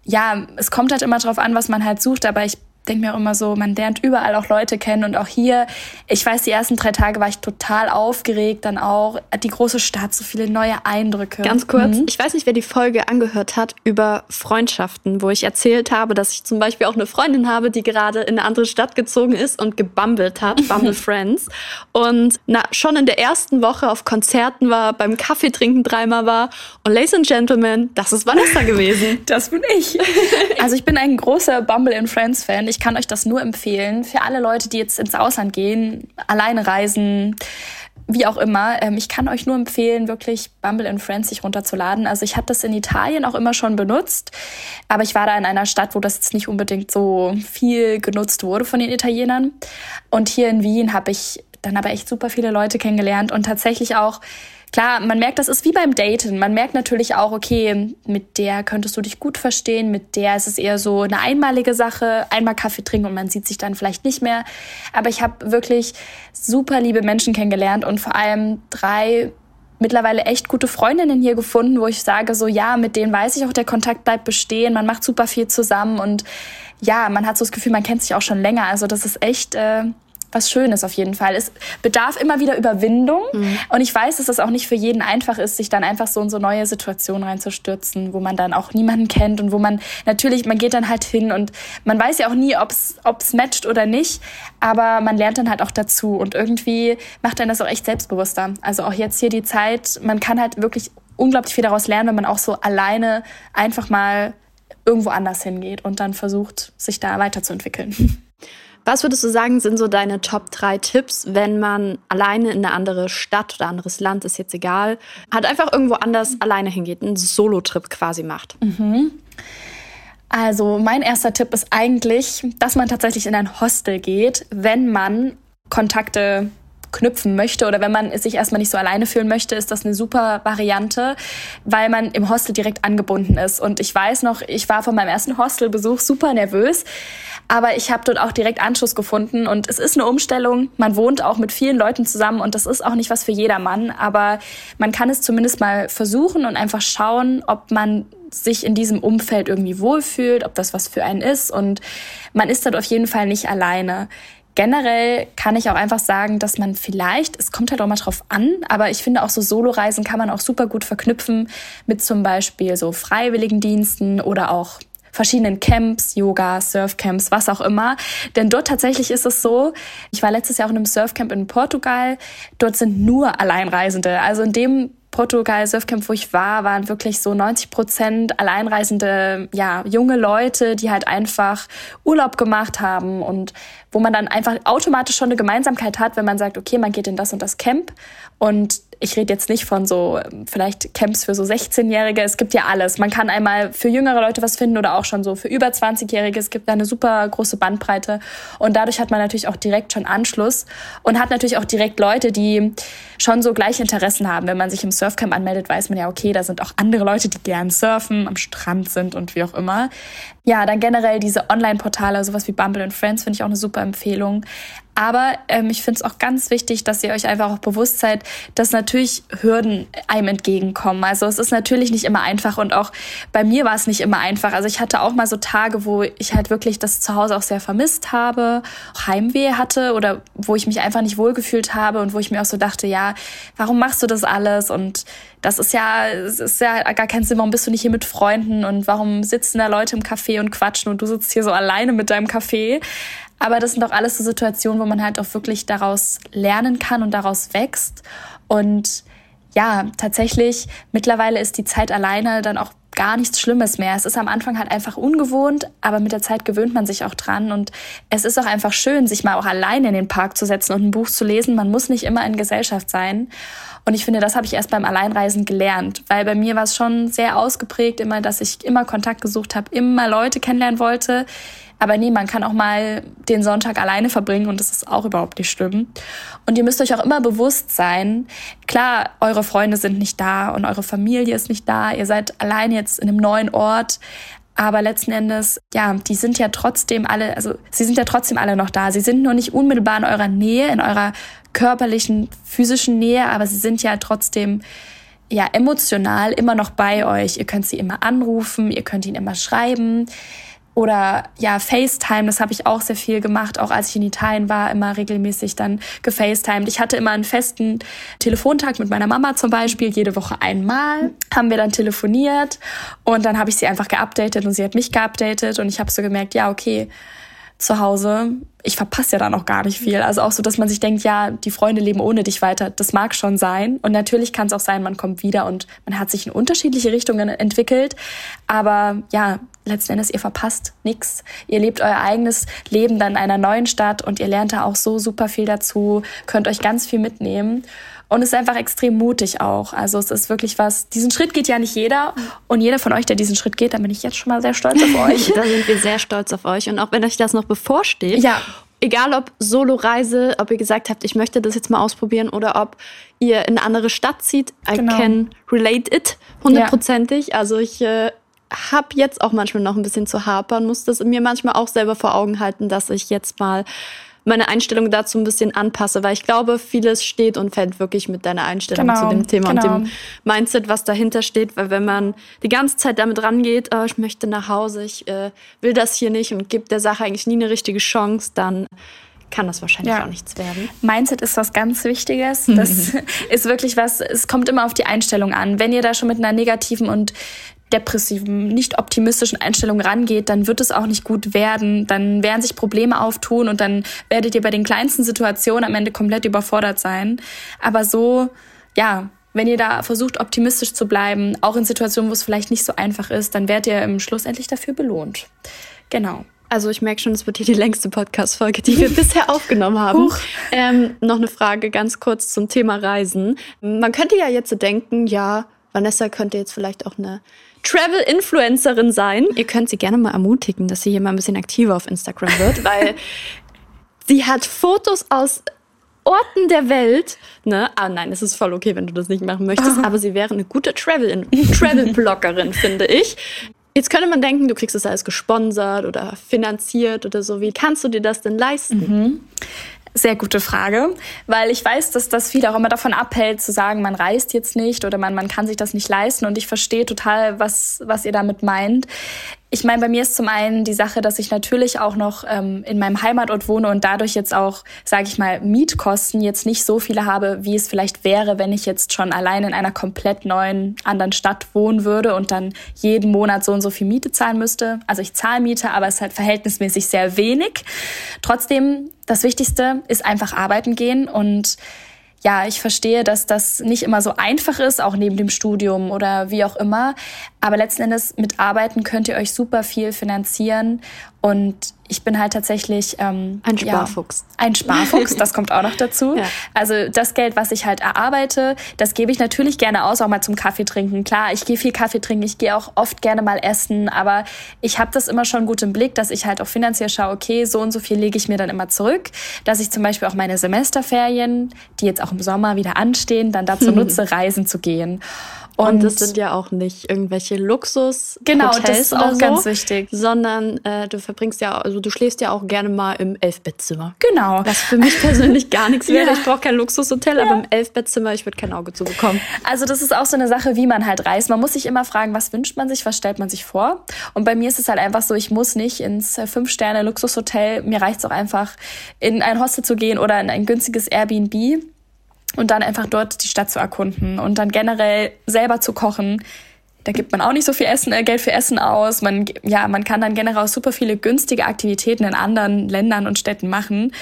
ja, es kommt halt immer drauf an, was man halt sucht. Aber ich denke mir auch immer so, man lernt überall auch Leute kennen und auch hier, ich weiß, die ersten drei Tage war ich total aufgeregt, dann auch die große Stadt, so viele neue Eindrücke. Ganz kurz, mhm. ich weiß nicht, wer die Folge angehört hat über Freundschaften, wo ich erzählt habe, dass ich zum Beispiel auch eine Freundin habe, die gerade in eine andere Stadt gezogen ist und gebummelt hat, Bumble Friends. Und na, schon in der ersten Woche auf Konzerten war, beim Kaffee trinken dreimal war. Und Ladies and Gentlemen, das ist Vanessa gewesen. Das bin ich. Also ich bin ein großer Bumble and Friends Fan. Ich kann euch das nur empfehlen. Für alle Leute, die jetzt ins Ausland gehen, alleine reisen, wie auch immer. Ähm, ich kann euch nur empfehlen, wirklich Bumble and Friends sich runterzuladen. Also ich habe das in Italien auch immer schon benutzt, aber ich war da in einer Stadt, wo das jetzt nicht unbedingt so viel genutzt wurde von den Italienern. Und hier in Wien habe ich dann aber echt super viele Leute kennengelernt und tatsächlich auch Klar, man merkt, das ist wie beim Daten. Man merkt natürlich auch, okay, mit der könntest du dich gut verstehen, mit der ist es eher so eine einmalige Sache, einmal Kaffee trinken und man sieht sich dann vielleicht nicht mehr. Aber ich habe wirklich super liebe Menschen kennengelernt und vor allem drei mittlerweile echt gute Freundinnen hier gefunden, wo ich sage, so ja, mit denen weiß ich auch, der Kontakt bleibt bestehen, man macht super viel zusammen und ja, man hat so das Gefühl, man kennt sich auch schon länger. Also das ist echt äh, was Schönes auf jeden Fall. Es bedarf immer wieder Überwindung. Mhm. Und ich weiß, dass es auch nicht für jeden einfach ist, sich dann einfach so in so neue Situationen reinzustürzen, wo man dann auch niemanden kennt und wo man natürlich, man geht dann halt hin und man weiß ja auch nie, ob es matcht oder nicht. Aber man lernt dann halt auch dazu und irgendwie macht dann das auch echt selbstbewusster. Also auch jetzt hier die Zeit, man kann halt wirklich unglaublich viel daraus lernen, wenn man auch so alleine einfach mal irgendwo anders hingeht und dann versucht, sich da weiterzuentwickeln. Was würdest du sagen, sind so deine Top 3 Tipps, wenn man alleine in eine andere Stadt oder anderes Land, ist jetzt egal, hat einfach irgendwo anders alleine hingeht, einen Solo-Trip quasi macht? Mhm. Also mein erster Tipp ist eigentlich, dass man tatsächlich in ein Hostel geht, wenn man Kontakte knüpfen möchte oder wenn man sich erstmal nicht so alleine fühlen möchte, ist das eine super Variante, weil man im Hostel direkt angebunden ist. Und ich weiß noch, ich war von meinem ersten Hostelbesuch super nervös, aber ich habe dort auch direkt Anschluss gefunden und es ist eine Umstellung. Man wohnt auch mit vielen Leuten zusammen und das ist auch nicht was für jedermann, aber man kann es zumindest mal versuchen und einfach schauen, ob man sich in diesem Umfeld irgendwie wohlfühlt, ob das was für einen ist und man ist dort auf jeden Fall nicht alleine. Generell kann ich auch einfach sagen, dass man vielleicht, es kommt halt auch mal drauf an, aber ich finde auch so Soloreisen kann man auch super gut verknüpfen mit zum Beispiel so Freiwilligendiensten oder auch verschiedenen Camps, Yoga, Surfcamps, was auch immer. Denn dort tatsächlich ist es so, ich war letztes Jahr auch in einem Surfcamp in Portugal, dort sind nur Alleinreisende. Also in dem Portugal Surfcamp, wo ich war, waren wirklich so 90 Prozent alleinreisende, ja, junge Leute, die halt einfach Urlaub gemacht haben und wo man dann einfach automatisch schon eine Gemeinsamkeit hat, wenn man sagt, okay, man geht in das und das Camp. Und ich rede jetzt nicht von so vielleicht Camps für so 16-Jährige. Es gibt ja alles. Man kann einmal für jüngere Leute was finden oder auch schon so für über 20-Jährige. Es gibt da eine super große Bandbreite. Und dadurch hat man natürlich auch direkt schon Anschluss und hat natürlich auch direkt Leute, die schon so gleiche Interessen haben. Wenn man sich im Surfcamp anmeldet, weiß man ja, okay, da sind auch andere Leute, die gern surfen, am Strand sind und wie auch immer. Ja, dann generell diese Online-Portale, sowas wie Bumble and Friends, finde ich auch eine super Empfehlung. Aber ähm, ich finde es auch ganz wichtig, dass ihr euch einfach auch bewusst seid, dass natürlich Hürden einem entgegenkommen. Also es ist natürlich nicht immer einfach und auch bei mir war es nicht immer einfach. Also ich hatte auch mal so Tage, wo ich halt wirklich das Zuhause auch sehr vermisst habe, Heimweh hatte oder wo ich mich einfach nicht wohlgefühlt habe und wo ich mir auch so dachte, ja, warum machst du das alles? Und das ist ja, es ist ja gar kein Sinn, warum bist du nicht hier mit Freunden und warum sitzen da Leute im Café und quatschen und du sitzt hier so alleine mit deinem Kaffee. Aber das sind doch alles so Situationen, wo man halt auch wirklich daraus lernen kann und daraus wächst. Und ja, tatsächlich, mittlerweile ist die Zeit alleine dann auch gar nichts Schlimmes mehr. Es ist am Anfang halt einfach ungewohnt, aber mit der Zeit gewöhnt man sich auch dran. Und es ist auch einfach schön, sich mal auch alleine in den Park zu setzen und ein Buch zu lesen. Man muss nicht immer in Gesellschaft sein. Und ich finde, das habe ich erst beim Alleinreisen gelernt, weil bei mir war es schon sehr ausgeprägt, immer, dass ich immer Kontakt gesucht habe, immer Leute kennenlernen wollte. Aber nee, man kann auch mal den Sonntag alleine verbringen und das ist auch überhaupt nicht schlimm. Und ihr müsst euch auch immer bewusst sein, klar, eure Freunde sind nicht da und eure Familie ist nicht da, ihr seid allein jetzt in einem neuen Ort, aber letzten Endes, ja, die sind ja trotzdem alle, also sie sind ja trotzdem alle noch da. Sie sind nur nicht unmittelbar in eurer Nähe, in eurer körperlichen, physischen Nähe, aber sie sind ja trotzdem ja emotional immer noch bei euch. Ihr könnt sie immer anrufen, ihr könnt ihnen immer schreiben. Oder ja, FaceTime, das habe ich auch sehr viel gemacht, auch als ich in Italien war, immer regelmäßig dann gefacetimed. Ich hatte immer einen festen Telefontag mit meiner Mama zum Beispiel, jede Woche einmal haben wir dann telefoniert. Und dann habe ich sie einfach geupdatet und sie hat mich geupdatet. Und ich habe so gemerkt, ja, okay, zu Hause, ich verpasse ja dann auch gar nicht viel. Also auch so, dass man sich denkt, ja, die Freunde leben ohne dich weiter. Das mag schon sein. Und natürlich kann es auch sein, man kommt wieder und man hat sich in unterschiedliche Richtungen entwickelt. Aber ja, letzten Endes, ihr verpasst nichts. Ihr lebt euer eigenes Leben dann in einer neuen Stadt und ihr lernt da auch so super viel dazu, könnt euch ganz viel mitnehmen. Und es ist einfach extrem mutig auch. Also es ist wirklich was, diesen Schritt geht ja nicht jeder. Und jeder von euch, der diesen Schritt geht, da bin ich jetzt schon mal sehr stolz auf euch. da sind wir sehr stolz auf euch. Und auch wenn euch das noch bevorsteht, ja. egal ob Solo-Reise, ob ihr gesagt habt, ich möchte das jetzt mal ausprobieren oder ob ihr in eine andere Stadt zieht, I genau. can relate it hundertprozentig. Ja. Also ich äh, habe jetzt auch manchmal noch ein bisschen zu hapern, muss das mir manchmal auch selber vor Augen halten, dass ich jetzt mal meine Einstellung dazu ein bisschen anpasse, weil ich glaube, vieles steht und fällt wirklich mit deiner Einstellung genau, zu dem Thema genau. und dem Mindset, was dahinter steht. Weil wenn man die ganze Zeit damit rangeht, oh, ich möchte nach Hause, ich äh, will das hier nicht und gibt der Sache eigentlich nie eine richtige Chance, dann kann das wahrscheinlich ja. auch nichts werden. Mindset ist was ganz Wichtiges. Das ist wirklich was, es kommt immer auf die Einstellung an. Wenn ihr da schon mit einer negativen und depressiven, nicht optimistischen Einstellung rangeht, dann wird es auch nicht gut werden. Dann werden sich Probleme auftun und dann werdet ihr bei den kleinsten Situationen am Ende komplett überfordert sein. Aber so, ja, wenn ihr da versucht, optimistisch zu bleiben, auch in Situationen, wo es vielleicht nicht so einfach ist, dann werdet ihr im Schluss endlich dafür belohnt. Genau. Also ich merke schon, es wird hier die längste Podcast-Folge, die wir bisher aufgenommen haben. Ähm, noch eine Frage ganz kurz zum Thema Reisen. Man könnte ja jetzt so denken, ja, Vanessa könnte jetzt vielleicht auch eine Travel-Influencerin sein. Ihr könnt sie gerne mal ermutigen, dass sie hier mal ein bisschen aktiver auf Instagram wird, weil sie hat Fotos aus Orten der Welt. Ne? Ah nein, es ist voll okay, wenn du das nicht machen möchtest, aber sie wäre eine gute Travel-Bloggerin, finde ich. Jetzt könnte man denken, du kriegst das alles gesponsert oder finanziert oder so. Wie kannst du dir das denn leisten? Mhm. Sehr gute Frage, weil ich weiß, dass das viele auch immer davon abhält, zu sagen, man reist jetzt nicht oder man, man kann sich das nicht leisten. Und ich verstehe total, was, was ihr damit meint. Ich meine, bei mir ist zum einen die Sache, dass ich natürlich auch noch ähm, in meinem Heimatort wohne und dadurch jetzt auch, sage ich mal, Mietkosten jetzt nicht so viele habe, wie es vielleicht wäre, wenn ich jetzt schon allein in einer komplett neuen anderen Stadt wohnen würde und dann jeden Monat so und so viel Miete zahlen müsste. Also ich zahle Miete, aber es ist halt verhältnismäßig sehr wenig. Trotzdem, das Wichtigste ist einfach arbeiten gehen und ja, ich verstehe, dass das nicht immer so einfach ist, auch neben dem Studium oder wie auch immer. Aber letzten Endes mit Arbeiten könnt ihr euch super viel finanzieren. Und ich bin halt tatsächlich ähm, ein Sparfuchs. Ja, ein Sparfuchs, das kommt auch noch dazu. Ja. Also das Geld, was ich halt erarbeite, das gebe ich natürlich gerne aus, auch mal zum Kaffee trinken. Klar, ich gehe viel Kaffee trinken, ich gehe auch oft gerne mal essen, aber ich habe das immer schon gut im Blick, dass ich halt auch finanziell schaue, okay, so und so viel lege ich mir dann immer zurück, dass ich zum Beispiel auch meine Semesterferien, die jetzt auch im Sommer wieder anstehen, dann dazu nutze, reisen zu gehen. Und, und das sind ja auch nicht irgendwelche Luxus. Genau, das ist auch so, ganz wichtig. Sondern äh, du verbringst ja, also du schläfst ja auch gerne mal im Elfbettzimmer. Genau. Was für mich persönlich gar nichts wäre. Ja. Ich brauche kein Luxushotel, ja. aber im Elfbettzimmer, ich würde kein Auge zu bekommen. Also das ist auch so eine Sache, wie man halt reist. Man muss sich immer fragen, was wünscht man sich, was stellt man sich vor. Und bei mir ist es halt einfach so, ich muss nicht ins äh, Fünf-Sterne-Luxushotel. Mir reicht es auch einfach, in ein Hostel zu gehen oder in ein günstiges Airbnb und dann einfach dort die Stadt zu erkunden und dann generell selber zu kochen. Da gibt man auch nicht so viel Essen, äh, Geld für Essen aus. Man, ja, man kann dann generell auch super viele günstige Aktivitäten in anderen Ländern und Städten machen.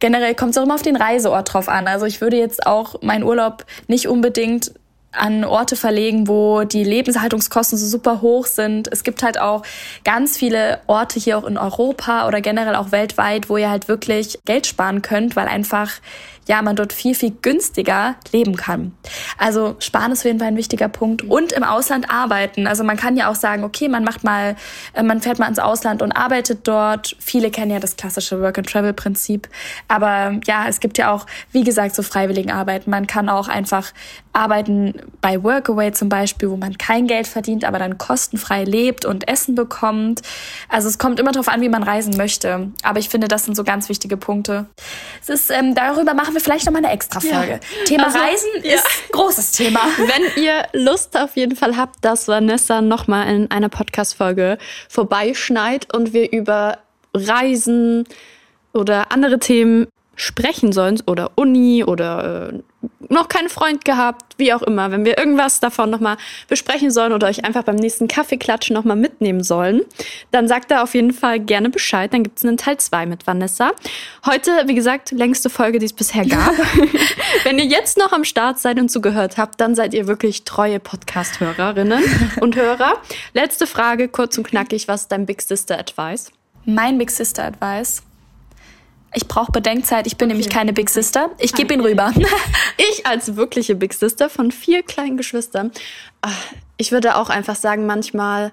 Generell kommt es auch immer auf den Reiseort drauf an. Also ich würde jetzt auch meinen Urlaub nicht unbedingt an Orte verlegen, wo die Lebenshaltungskosten so super hoch sind. Es gibt halt auch ganz viele Orte hier auch in Europa oder generell auch weltweit, wo ihr halt wirklich Geld sparen könnt, weil einfach ja, man dort viel, viel günstiger leben kann. Also sparen ist auf jeden Fall ein wichtiger Punkt. Und im Ausland arbeiten. Also man kann ja auch sagen, okay, man macht mal, äh, man fährt mal ins Ausland und arbeitet dort. Viele kennen ja das klassische Work-and-Travel-Prinzip. Aber ja, es gibt ja auch, wie gesagt, so freiwilligen Arbeiten. Man kann auch einfach arbeiten bei Workaway zum Beispiel, wo man kein Geld verdient, aber dann kostenfrei lebt und Essen bekommt. Also es kommt immer darauf an, wie man reisen möchte. Aber ich finde, das sind so ganz wichtige Punkte. Es ist, ähm, darüber machen wir vielleicht nochmal eine extra Folge. Ja. Thema also, Reisen ja. ist großes Thema. Wenn ihr Lust auf jeden Fall habt, dass Vanessa nochmal in einer Podcast-Folge vorbeischneit und wir über Reisen oder andere Themen sprechen sollen oder Uni oder äh, noch keinen Freund gehabt, wie auch immer, wenn wir irgendwas davon nochmal besprechen sollen oder euch einfach beim nächsten Kaffeeklatschen nochmal mitnehmen sollen, dann sagt da auf jeden Fall gerne Bescheid. Dann gibt es einen Teil 2 mit Vanessa. Heute, wie gesagt, längste Folge, die es bisher gab. wenn ihr jetzt noch am Start seid und zugehört habt, dann seid ihr wirklich treue Podcast-Hörerinnen und Hörer. Letzte Frage, kurz und knackig. Was ist dein Big Sister Advice? Mein Big Sister Advice ich brauche Bedenkzeit, ich bin okay. nämlich keine Big Sister. Ich gebe ihn rüber. ich als wirkliche Big Sister von vier kleinen Geschwistern, ah, ich würde auch einfach sagen, manchmal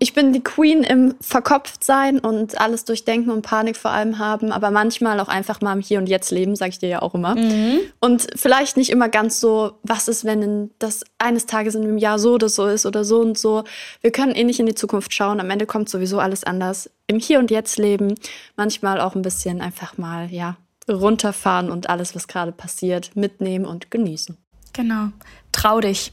ich bin die Queen im Verkopftsein und alles durchdenken und Panik vor allem haben, aber manchmal auch einfach mal im Hier und Jetzt leben, sage ich dir ja auch immer. Mhm. Und vielleicht nicht immer ganz so, was ist, wenn das eines Tages in einem Jahr so oder so ist oder so und so. Wir können eh nicht in die Zukunft schauen. Am Ende kommt sowieso alles anders. Im Hier und Jetzt leben, manchmal auch ein bisschen einfach mal, ja, runterfahren und alles, was gerade passiert, mitnehmen und genießen. Genau. Trau dich.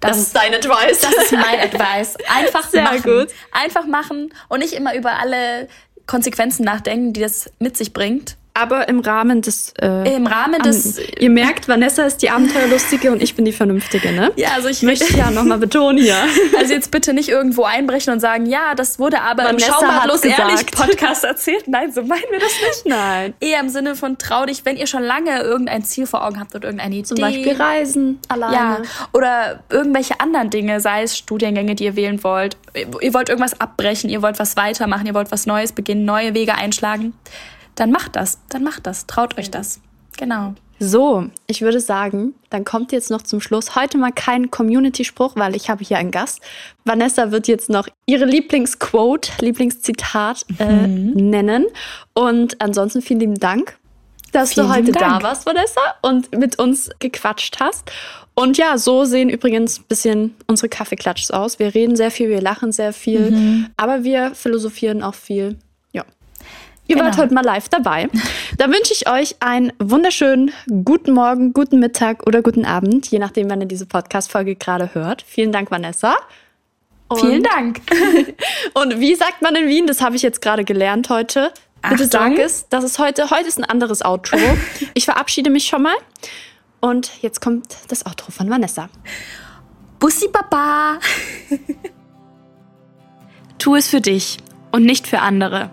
Das, das, ist dein Advice. Das ist mein Advice. Einfach Sehr machen. Gut. Einfach machen und nicht immer über alle Konsequenzen nachdenken, die das mit sich bringt. Aber im Rahmen des. Äh, Im Rahmen des. ihr merkt, Vanessa ist die Abenteuerlustige und ich bin die Vernünftige, ne? Ja, also ich möchte ja nochmal betonen hier. Also jetzt bitte nicht irgendwo einbrechen und sagen, ja, das wurde aber Vanessa im Schaubartlos ehrlich Podcast erzählt. Nein, so meinen wir das nicht. Nein. Eher im Sinne von trau dich, wenn ihr schon lange irgendein Ziel vor Augen habt oder irgendeine Idee. Zum Beispiel Reisen alleine. Ja. Oder irgendwelche anderen Dinge, sei es Studiengänge, die ihr wählen wollt. Ihr wollt irgendwas abbrechen, ihr wollt was weitermachen, ihr wollt was Neues beginnen, neue Wege einschlagen dann macht das, dann macht das, traut euch das. Genau. So, ich würde sagen, dann kommt jetzt noch zum Schluss heute mal kein Community-Spruch, weil ich habe hier einen Gast. Vanessa wird jetzt noch ihre Lieblingsquote, Lieblingszitat äh, mhm. nennen. Und ansonsten vielen lieben Dank, dass vielen du heute da warst, Vanessa, und mit uns gequatscht hast. Und ja, so sehen übrigens ein bisschen unsere Kaffeeklatschs aus. Wir reden sehr viel, wir lachen sehr viel, mhm. aber wir philosophieren auch viel. Ihr genau. wart heute mal live dabei. Da wünsche ich euch einen wunderschönen guten Morgen, guten Mittag oder guten Abend, je nachdem, wann ihr diese Podcast-Folge gerade hört. Vielen Dank, Vanessa. Und Vielen Dank. und wie sagt man in Wien? Das habe ich jetzt gerade gelernt heute. Bitte Achtung. sag es. Das ist heute, heute ist ein anderes Outro. ich verabschiede mich schon mal. Und jetzt kommt das Outro von Vanessa. Bussi Papa. tu es für dich und nicht für andere.